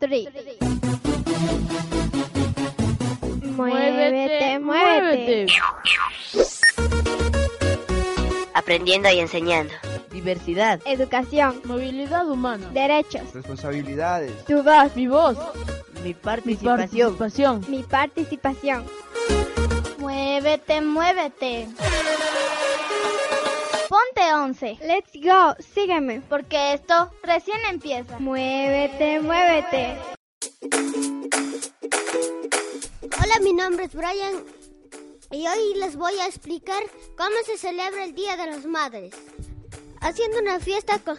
three. Muévete, muévete. Aprendiendo y enseñando. Diversidad. Educación. Movilidad humana. Derechos. Responsabilidades. Tu voz. Mi voz. Mi participación. participación. Mi participación. Muévete, muévete. Ponte 11. Let's go. Sígueme. Porque esto recién empieza. Muévete, muévete. Hola, mi nombre es Brian y hoy les voy a explicar cómo se celebra el Día de las Madres. Haciendo una fiesta con,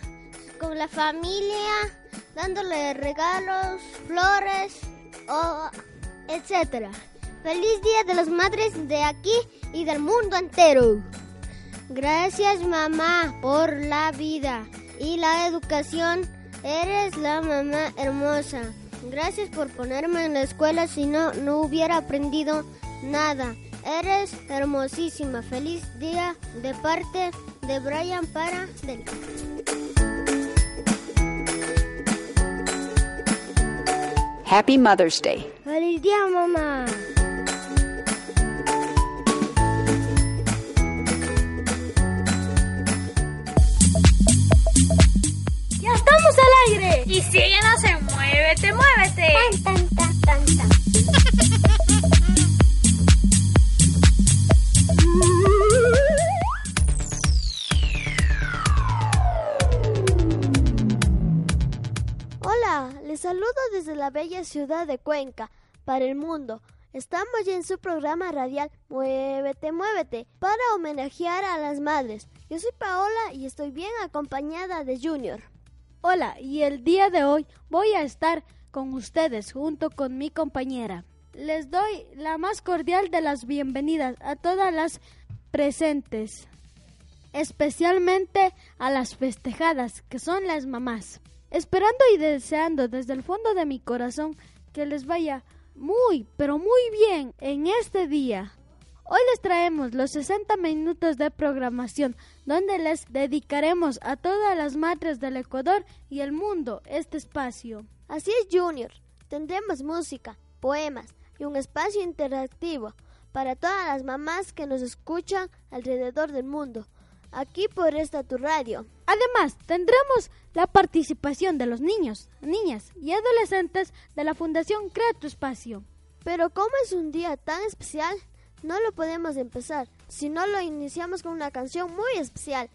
con la familia, dándole regalos, flores, o etcétera. Feliz Día de las Madres de aquí y del mundo entero. Gracias mamá por la vida y la educación. Eres la mamá hermosa. Gracias por ponerme en la escuela, si no, no hubiera aprendido nada. Eres hermosísima. Feliz día de parte de Brian para Del. Happy Mother's Day. Feliz día, mamá. Y síguenos en Muévete, Muévete. Tan, tan, tan, tan, tan. Hola, les saludo desde la bella ciudad de Cuenca para el mundo. Estamos ya en su programa radial Muévete, Muévete para homenajear a las madres. Yo soy Paola y estoy bien acompañada de Junior. Hola, y el día de hoy voy a estar con ustedes junto con mi compañera. Les doy la más cordial de las bienvenidas a todas las presentes, especialmente a las festejadas, que son las mamás. Esperando y deseando desde el fondo de mi corazón que les vaya muy, pero muy bien en este día. Hoy les traemos los 60 minutos de programación donde les dedicaremos a todas las madres del Ecuador y el mundo este espacio. Así es, Junior. Tendremos música, poemas y un espacio interactivo para todas las mamás que nos escuchan alrededor del mundo, aquí por esta tu radio. Además, tendremos la participación de los niños, niñas y adolescentes de la Fundación Crea tu Espacio. Pero como es un día tan especial, no lo podemos empezar, si no lo iniciamos con una canción muy especial.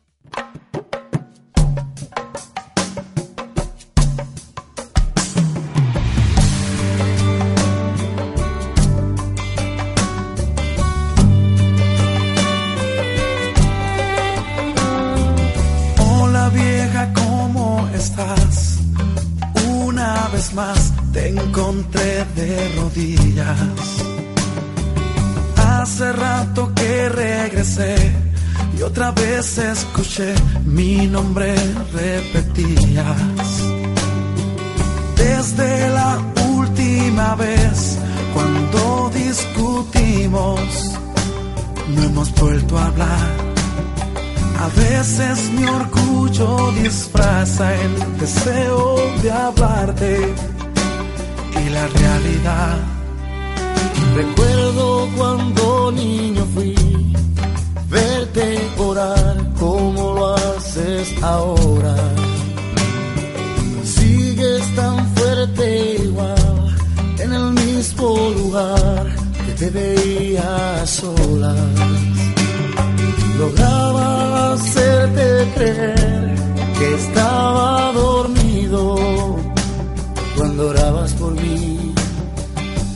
Hola vieja, ¿cómo estás? Una vez más te encontré de rodillas. Hace rato que regresé y otra vez escuché mi nombre repetías. Desde la última vez cuando discutimos, no hemos vuelto a hablar. A veces mi orgullo disfraza el deseo de hablarte y la realidad. Recuerdo cuando niño fui, verte orar como lo haces ahora. Sigues tan fuerte igual en el mismo lugar que te veía solas lograba hacerte creer que estaba dormido cuando orabas por mí.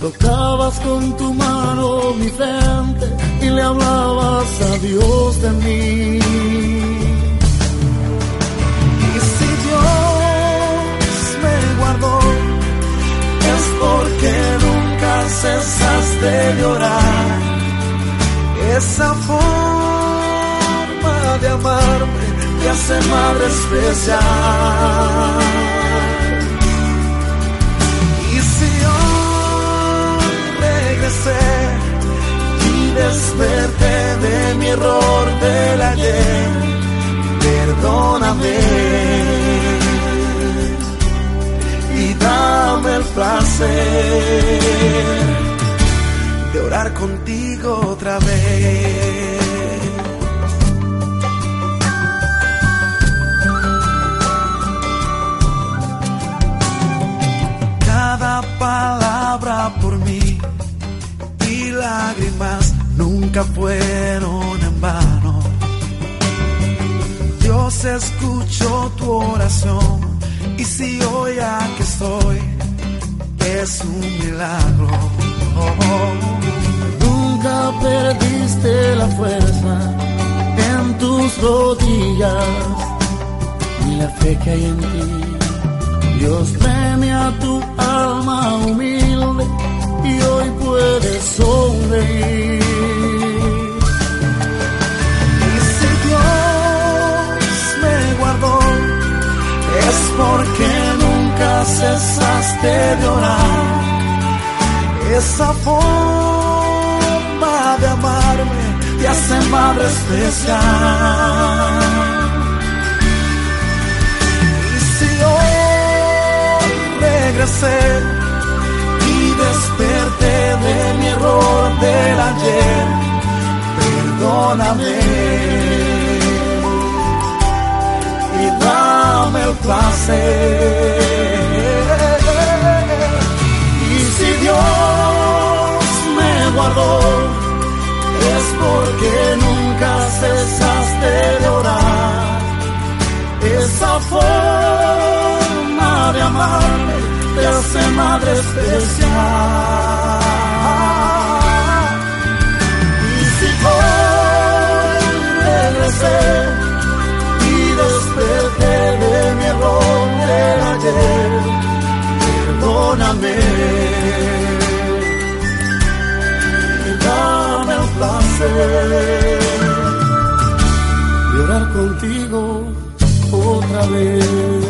Tocabas con tu mano mi frente y le hablabas a Dios de mí. Y si Dios me guardó, es porque nunca cesas de llorar. Esa forma de amarme te hace madre especial. Y desperté de mi error del ayer, perdóname y dame el placer de orar contigo otra vez. Cada palabra lágrimas nunca fueron en vano. Dios escuchó tu oración y si hoy aquí estoy es un milagro. Nunca perdiste la fuerza en tus rodillas ni la fe que hay en ti. Dios premia tu alma humilde y hoy puedes Y si Dios me guardó, es porque nunca cesaste de orar. Esa forma de amarme te hace madre especial. Y si hoy regresé desperté de mi error del ayer, perdóname y dame el placer. Y si Dios me guardó, es porque nunca cesaste de orar. Esa forma de hace madre especial. Y si hoy regresé y desperté de mi error del ayer, perdóname y dame el placer de orar contigo otra vez.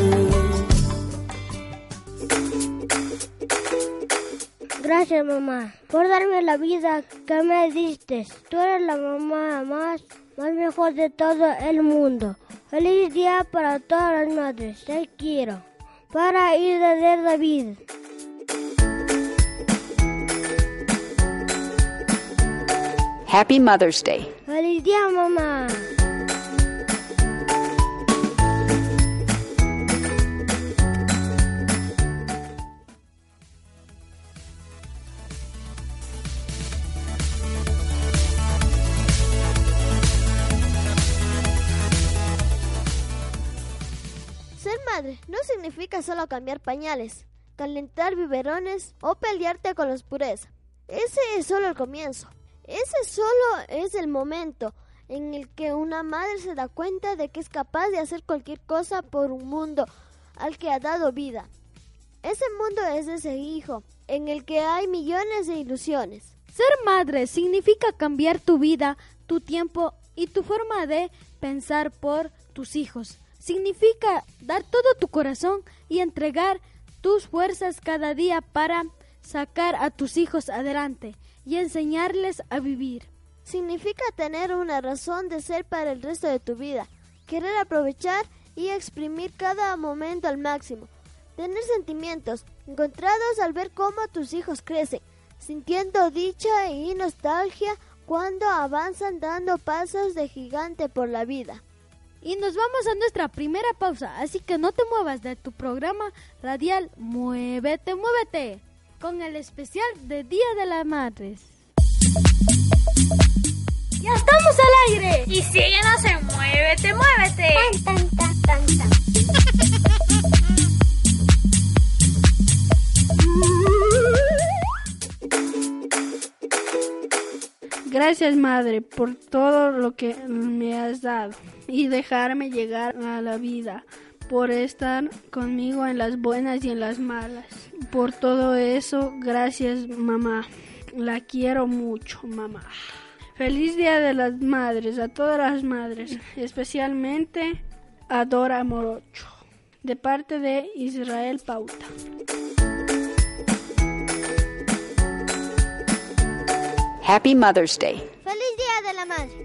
Gracias mamá por darme la vida que me diste. Tú eres la mamá más, más mejor de todo el mundo. Feliz día para todas las madres. Te quiero. Para ir de David. Happy Mother's Day. Feliz día mamá. Ser madre no significa solo cambiar pañales, calentar biberones o pelearte con los pureza. Ese es solo el comienzo. Ese solo es el momento en el que una madre se da cuenta de que es capaz de hacer cualquier cosa por un mundo al que ha dado vida. Ese mundo es ese hijo, en el que hay millones de ilusiones. Ser madre significa cambiar tu vida, tu tiempo y tu forma de pensar por tus hijos. Significa dar todo tu corazón y entregar tus fuerzas cada día para sacar a tus hijos adelante y enseñarles a vivir. Significa tener una razón de ser para el resto de tu vida, querer aprovechar y exprimir cada momento al máximo, tener sentimientos encontrados al ver cómo tus hijos crecen, sintiendo dicha y nostalgia cuando avanzan dando pasos de gigante por la vida. Y nos vamos a nuestra primera pausa, así que no te muevas de tu programa radial Muévete, muévete, con el especial de Día de las Madres. ¡Ya estamos al aire! Y síguenos en Muévete, Muévete. Tan, tan, tan, tan, tan. Gracias Madre por todo lo que me has dado y dejarme llegar a la vida, por estar conmigo en las buenas y en las malas. Por todo eso, gracias mamá. La quiero mucho, mamá. Feliz Día de las Madres a todas las madres, especialmente a Dora Morocho, de parte de Israel Pauta. Happy Mother's Day. Feliz Día de la Madre.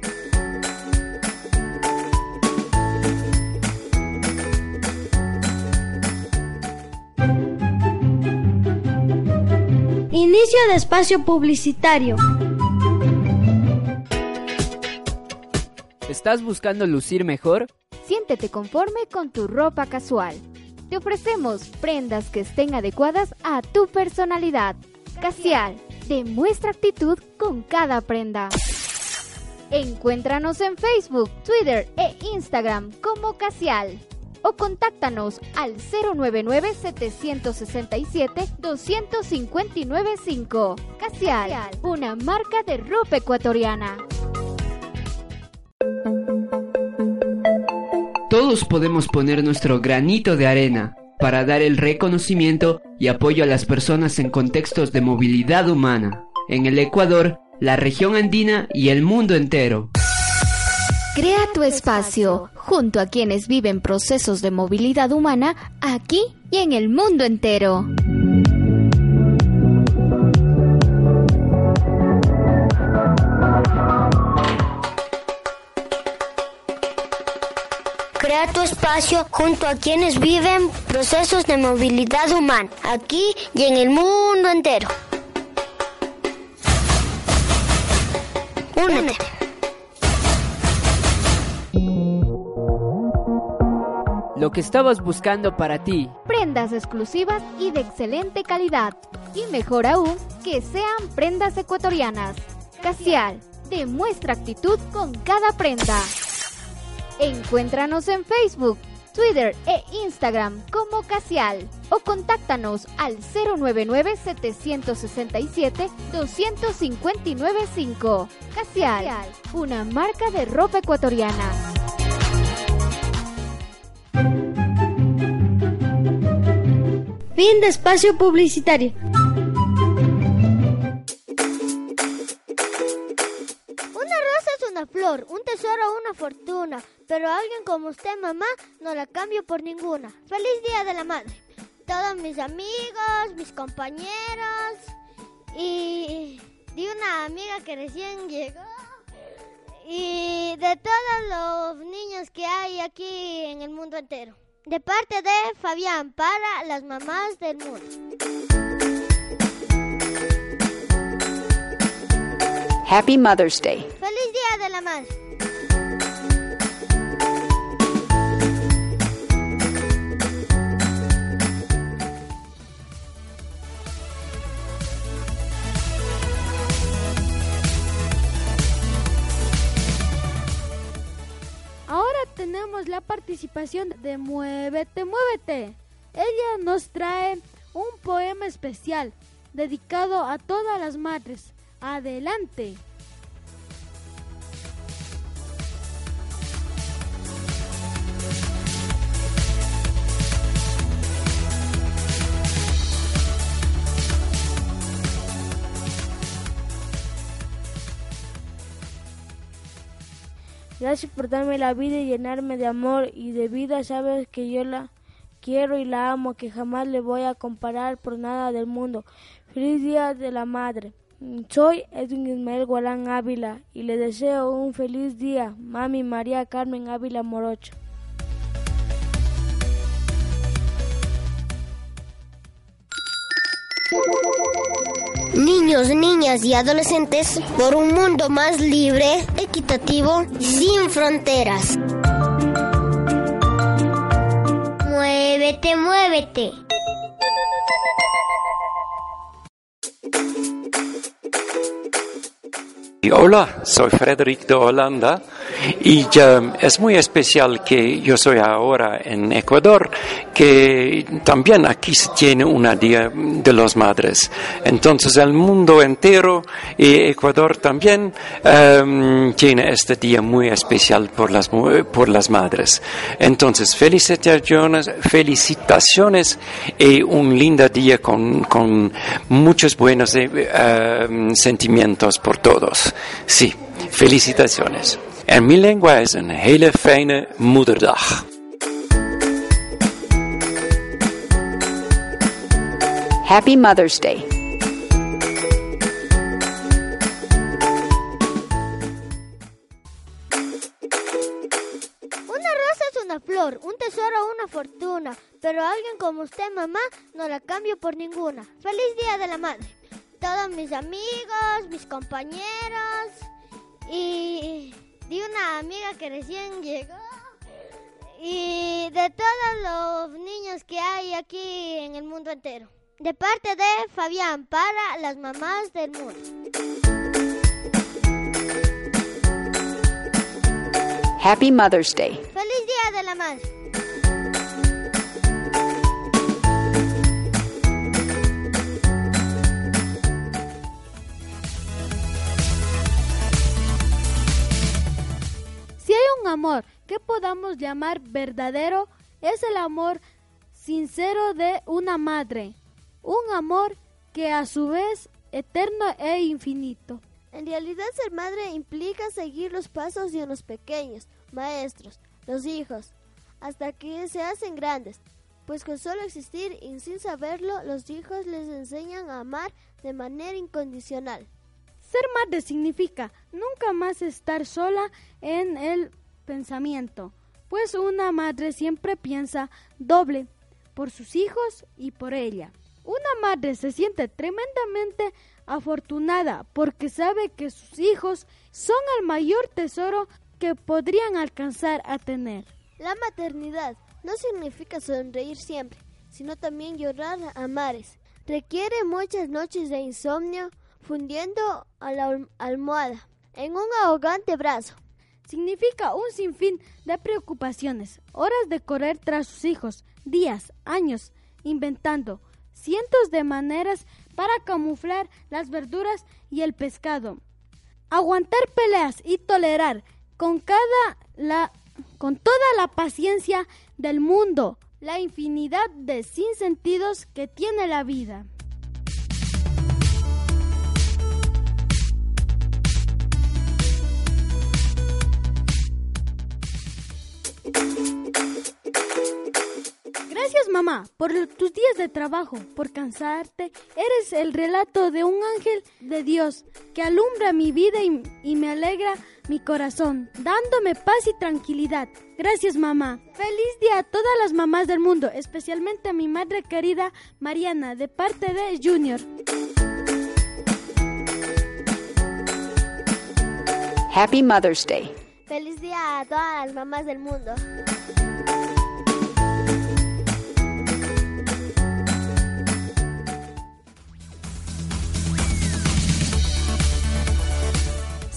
Inicio de espacio publicitario. ¿Estás buscando lucir mejor? Siéntete conforme con tu ropa casual. Te ofrecemos prendas que estén adecuadas a tu personalidad. Casial, demuestra actitud con cada prenda. Encuéntranos en Facebook, Twitter e Instagram como Casial o contáctanos al 099-767-2595. Casial, una marca de ropa ecuatoriana. Todos podemos poner nuestro granito de arena para dar el reconocimiento y apoyo a las personas en contextos de movilidad humana, en el Ecuador, la región andina y el mundo entero. Crea tu espacio junto a quienes viven procesos de movilidad humana aquí y en el mundo entero. Tu espacio junto a quienes viven procesos de movilidad humana aquí y en el mundo entero. Únete. Lo que estabas buscando para ti. Prendas exclusivas y de excelente calidad. Y mejor aún, que sean prendas ecuatorianas. Casial, demuestra actitud con cada prenda. Encuéntranos en Facebook, Twitter e Instagram como Casial o contáctanos al 099-767-2595. Casial, una marca de ropa ecuatoriana. Fin de espacio publicitario. Un tesoro una fortuna, pero alguien como usted, mamá, no la cambio por ninguna. Feliz Día de la Madre. Todos mis amigos, mis compañeros y de una amiga que recién llegó y de todos los niños que hay aquí en el mundo entero. De parte de Fabián para las mamás del mundo. Happy Mother's Day. Feliz Día de la Madre. Ahora tenemos la participación de Muévete, Muévete. Ella nos trae un poema especial dedicado a todas las madres. Adelante. Gracias por darme la vida y llenarme de amor y de vida. Sabes que yo la quiero y la amo, que jamás le voy a comparar por nada del mundo. Feliz Día de la Madre. Soy Edwin Ismael Gualán Ávila y le deseo un feliz día, mami María Carmen Ávila Morocho. Niños, niñas y adolescentes por un mundo más libre, equitativo y sin fronteras. Muévete, muévete. Hola, soy Frederick de Holanda y um, es muy especial que yo soy ahora en Ecuador, que también aquí se tiene una Día de las Madres. Entonces el mundo entero y Ecuador también um, tiene este día muy especial por las, por las madres. Entonces felicitaciones, felicitaciones y un lindo día con, con muchos buenos um, sentimientos por todos. Sí, felicitaciones. En mi lengua is een hele fijne moederdag. Happy Mother's Day. Una rosa es una flor, un tesoro o una fortuna, pero alguien como usted, mamá, no la cambio por ninguna. Feliz Día de la Madre. todos mis amigos, mis compañeros y de una amiga que recién llegó y de todos los niños que hay aquí en el mundo entero. De parte de Fabián para las mamás del mundo. Happy Mother's Day. ¡Feliz Día de la Madre! Un amor que podamos llamar verdadero, es el amor sincero de una madre. Un amor que a su vez eterno e infinito. En realidad ser madre implica seguir los pasos de los pequeños, maestros, los hijos, hasta que se hacen grandes, pues con solo existir y sin saberlo, los hijos les enseñan a amar de manera incondicional. Ser madre significa nunca más estar sola en el pensamiento, pues una madre siempre piensa doble por sus hijos y por ella. Una madre se siente tremendamente afortunada porque sabe que sus hijos son el mayor tesoro que podrían alcanzar a tener. La maternidad no significa sonreír siempre, sino también llorar a mares. Requiere muchas noches de insomnio fundiendo a la almohada en un ahogante brazo. Significa un sinfín de preocupaciones, horas de correr tras sus hijos, días, años, inventando cientos de maneras para camuflar las verduras y el pescado. Aguantar peleas y tolerar con cada la con toda la paciencia del mundo la infinidad de sinsentidos que tiene la vida. Gracias mamá por tus días de trabajo, por cansarte. Eres el relato de un ángel de Dios que alumbra mi vida y, y, me alegra mi corazón, dándome paz y tranquilidad. Gracias mamá. Feliz día a todas las mamás del mundo, especialmente a mi madre querida Mariana, de parte de Junior. Happy Mother's Day. Feliz día a todas las mamás del mundo.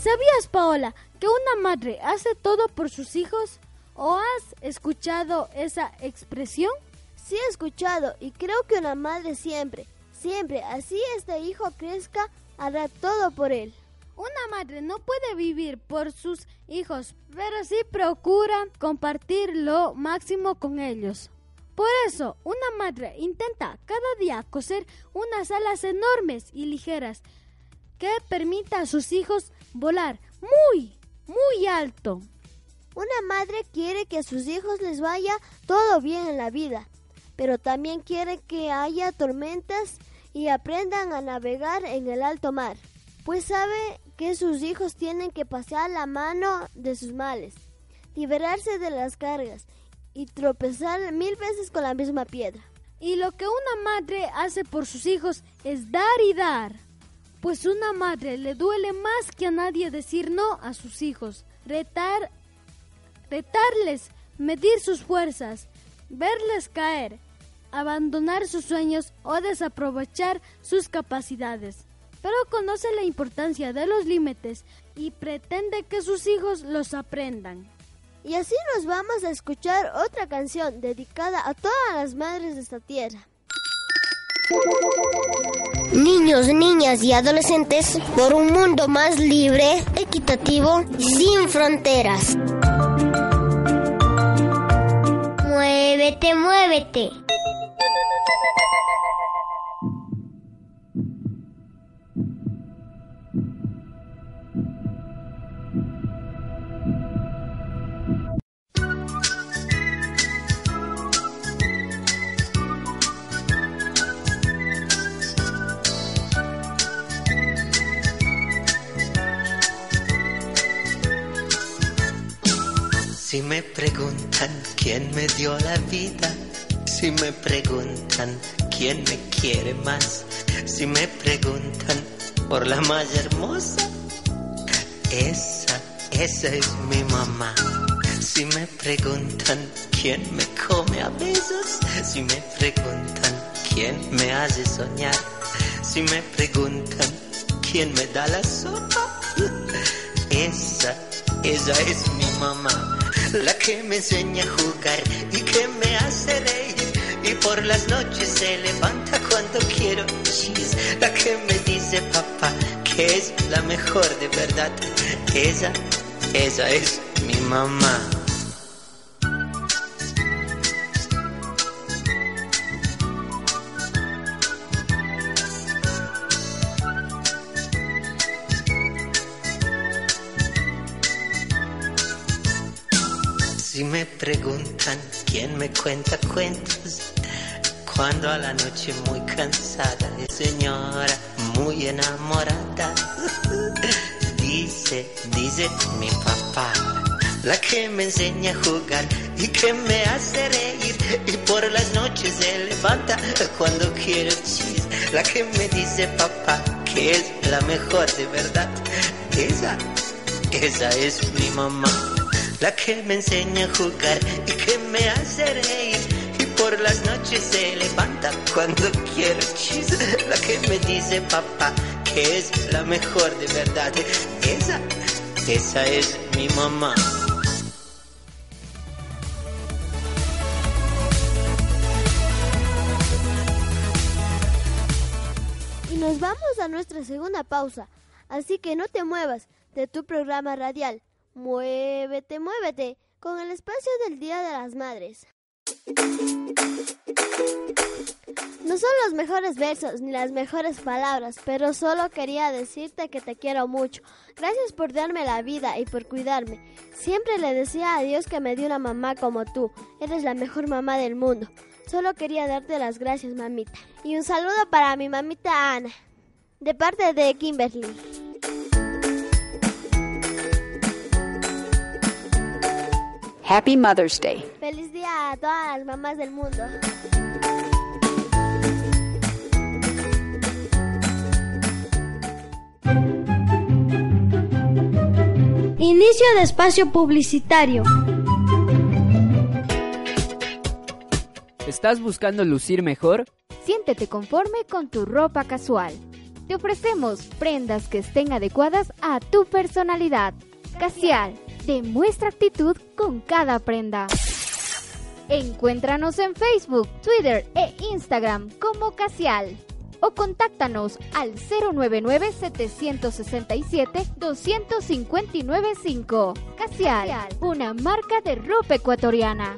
¿Sabías, Paola, que una madre hace todo por sus hijos? ¿O has escuchado esa expresión? Sí he escuchado y creo que una madre siempre, siempre, así este hijo crezca, hará todo por él. Una madre no puede vivir por sus hijos, pero sí procura compartir lo máximo con ellos. Por eso, una madre intenta cada día coser unas alas enormes y ligeras que permita a sus hijos volar muy, muy alto. Una madre quiere que a sus hijos les vaya todo bien en la vida, pero también quiere que haya tormentas y aprendan a navegar en el alto mar, pues sabe que sus hijos tienen que pasar la mano de sus males, liberarse de las cargas y tropezar mil veces con la misma piedra. Y lo que una madre hace por sus hijos es dar y dar. Pues una madre le duele más que a nadie decir no a sus hijos, retar, retarles, medir sus fuerzas, verles caer, abandonar sus sueños o desaprovechar sus capacidades. Pero conoce la importancia de los límites y pretende que sus hijos los aprendan. Y así nos vamos a escuchar otra canción dedicada a todas las madres de esta tierra. Niños, niñas y adolescentes por un mundo más libre, equitativo sin fronteras. Muévete, muévete. Si me preguntan quién me dio la vida, Si me preguntan quién me quiere más, si me preguntan por la más hermosa, esa, esa es mi mamá. Si me preguntan quién me come a besos, si me preguntan quién me hace soñar, si me preguntan quién me da la sopa, esa, esa es mi mamá. La que me enseña a jugar y que me hace reír y por las noches se levanta cuando quiero chis. La que me dice papá que es la mejor de verdad. Esa, esa es mi mamá. Si me preguntan quién me cuenta cuentos, cuando a la noche muy cansada, de señora muy enamorada, dice, dice mi papá, la que me enseña a jugar y que me hace reír y por las noches se levanta cuando quiero chis, la que me dice papá que es la mejor de verdad, esa, esa es mi mamá la que me enseña a jugar y que me hace reír. Y por las noches se levanta cuando quiero chis. La que me dice papá que es la mejor de verdad. Esa, esa es mi mamá. Y nos vamos a nuestra segunda pausa. Así que no te muevas de tu programa radial. Muévete, muévete con el espacio del Día de las Madres. No son los mejores versos ni las mejores palabras, pero solo quería decirte que te quiero mucho. Gracias por darme la vida y por cuidarme. Siempre le decía a Dios que me dio una mamá como tú. Eres la mejor mamá del mundo. Solo quería darte las gracias, mamita. Y un saludo para mi mamita Ana, de parte de Kimberly. Happy Mother's Day. Feliz día a todas las mamás del mundo. Inicio de espacio publicitario. ¿Estás buscando lucir mejor? Siéntete conforme con tu ropa casual. Te ofrecemos prendas que estén adecuadas a tu personalidad. Casual, demuestra actitud con cada prenda. Encuéntranos en Facebook, Twitter e Instagram como Casial o contáctanos al 099-767-2595. Casial, una marca de ropa ecuatoriana.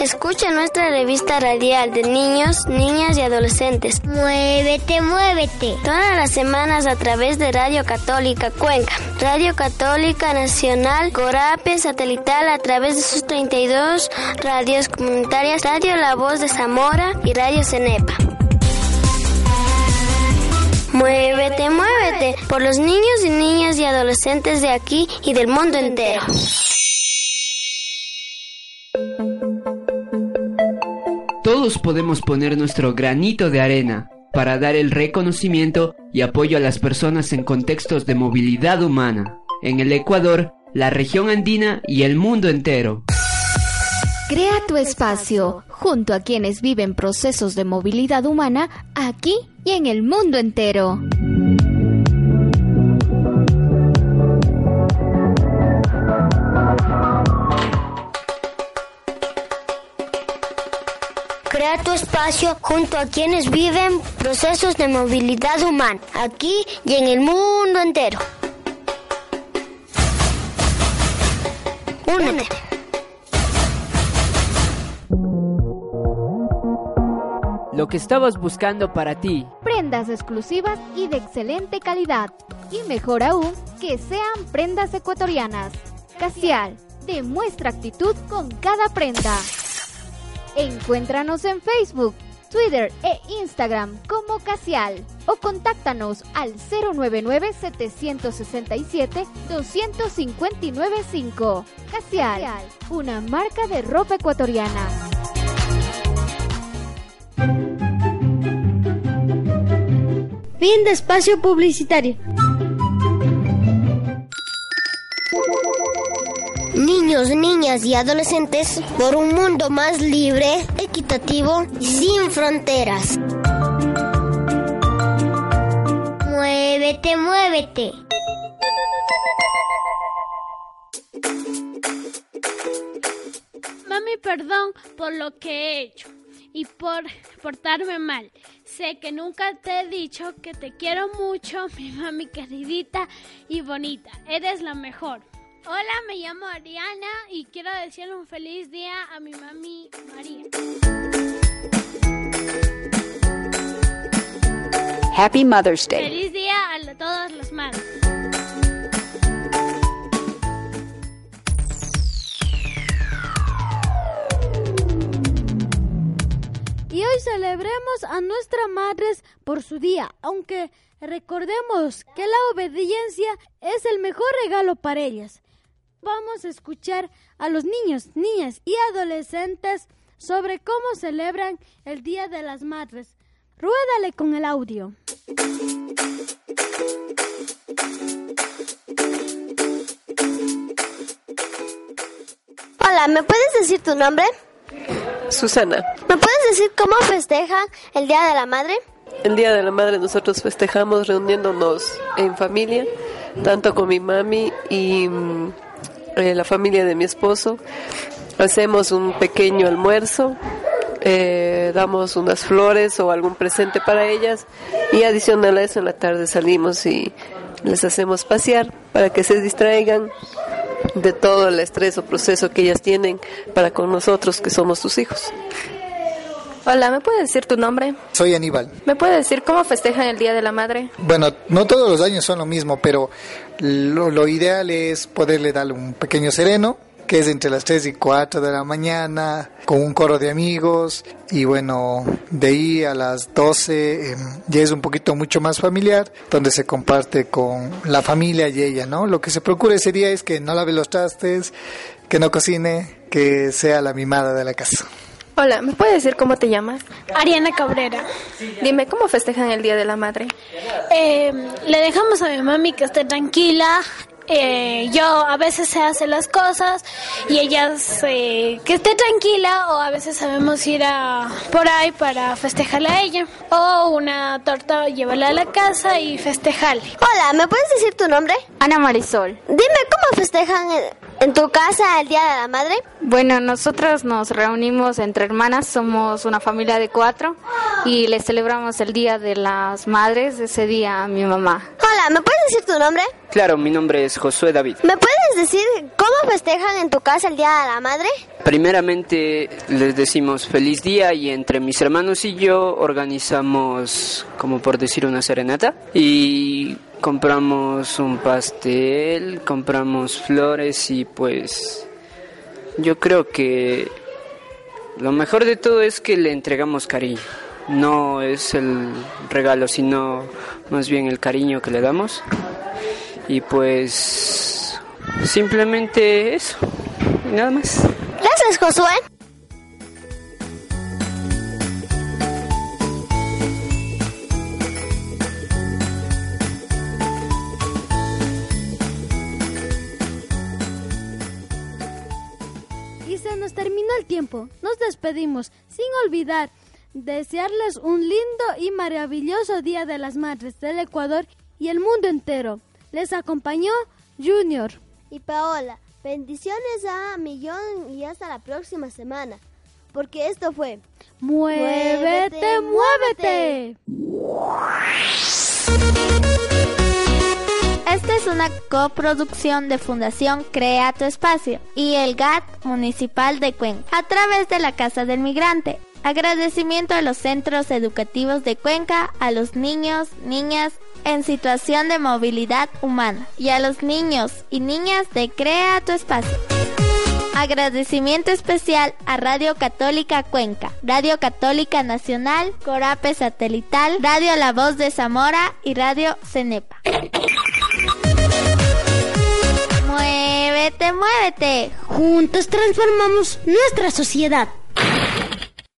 Escucha nuestra revista radial de niños, niñas y adolescentes. Muévete, muévete. Todas las semanas a través de Radio Católica Cuenca, Radio Católica Nacional, Corapia Satelital a través de sus 32 radios comunitarias, Radio La Voz de Zamora y Radio Cenepa. Muévete, muévete por los niños y niñas y adolescentes de aquí y del mundo entero. Todos podemos poner nuestro granito de arena para dar el reconocimiento y apoyo a las personas en contextos de movilidad humana, en el Ecuador, la región andina y el mundo entero. Crea tu espacio junto a quienes viven procesos de movilidad humana aquí y en el mundo entero. Tu espacio junto a quienes viven procesos de movilidad humana, aquí y en el mundo entero. Únete. Lo que estabas buscando para ti. Prendas exclusivas y de excelente calidad. Y mejor aún, que sean prendas ecuatorianas. Casial, demuestra actitud con cada prenda. Encuéntranos en Facebook, Twitter e Instagram como Casial o contáctanos al 099-767-2595. Casial, una marca de ropa ecuatoriana. Fin de espacio publicitario. Niños, niñas y adolescentes por un mundo más libre, equitativo y sin fronteras. Muévete, muévete. Mami, perdón por lo que he hecho y por portarme mal. Sé que nunca te he dicho que te quiero mucho, mi mami queridita y bonita. Eres la mejor. Hola, me llamo Ariana y quiero decirle un feliz día a mi mami María. Happy Mother's Day. Feliz día a todas las madres. Y hoy celebremos a nuestras madres por su día, aunque recordemos que la obediencia es el mejor regalo para ellas. Vamos a escuchar a los niños, niñas y adolescentes sobre cómo celebran el Día de las Madres. Ruédale con el audio. Hola, ¿me puedes decir tu nombre? Susana. ¿Me puedes decir cómo festejan el Día de la Madre? El Día de la Madre nosotros festejamos reuniéndonos en familia, tanto con mi mami y mm, eh, la familia de mi esposo. Hacemos un pequeño almuerzo, eh, damos unas flores o algún presente para ellas y adicional a eso en la tarde salimos y les hacemos pasear para que se distraigan de todo el estrés o proceso que ellas tienen para con nosotros que somos sus hijos. Hola, ¿me puedes decir tu nombre? Soy Aníbal. ¿Me puedes decir cómo festejan el Día de la Madre? Bueno, no todos los años son lo mismo, pero lo, lo ideal es poderle darle un pequeño sereno, que es entre las 3 y 4 de la mañana, con un coro de amigos, y bueno, de ahí a las 12 eh, ya es un poquito mucho más familiar, donde se comparte con la familia y ella, ¿no? Lo que se procura ese día es que no lave los trastes, que no cocine, que sea la mimada de la casa. Hola, ¿me puedes decir cómo te llamas? Ariana Cabrera. Dime, ¿cómo festejan el Día de la Madre? Eh, le dejamos a mi mami que esté tranquila. Eh, yo a veces se hace las cosas y ella se, que esté tranquila o a veces sabemos ir a por ahí para festejarla a ella o una torta llevarla a la casa y festejarle. Hola, ¿me puedes decir tu nombre? Ana Marisol. Dime cómo festejan en, en tu casa el Día de la Madre. Bueno, nosotros nos reunimos entre hermanas, somos una familia de cuatro y le celebramos el Día de las Madres ese día a mi mamá. Hola, ¿me puedes decir tu nombre? Claro, mi nombre es Josué David. ¿Me puedes decir cómo festejan en tu casa el Día de la Madre? Primeramente les decimos feliz día y entre mis hermanos y yo organizamos, como por decir, una serenata y compramos un pastel, compramos flores y pues yo creo que lo mejor de todo es que le entregamos cariño. No es el regalo, sino más bien el cariño que le damos. Y pues simplemente eso, y nada más. Gracias, Josué. El tiempo. Nos despedimos sin olvidar desearles un lindo y maravilloso Día de las Madres del Ecuador y el mundo entero. Les acompañó Junior. Y Paola, bendiciones a Millón y hasta la próxima semana. Porque esto fue Muévete, muévete. Esta es una coproducción de Fundación Crea tu Espacio y el GAT Municipal de Cuenca a través de la Casa del Migrante. Agradecimiento a los centros educativos de Cuenca, a los niños, niñas en situación de movilidad humana y a los niños y niñas de Crea tu Espacio. Agradecimiento especial a Radio Católica Cuenca, Radio Católica Nacional, Corape Satelital, Radio La Voz de Zamora y Radio Cenepa. Muévete, muévete. Juntos transformamos nuestra sociedad.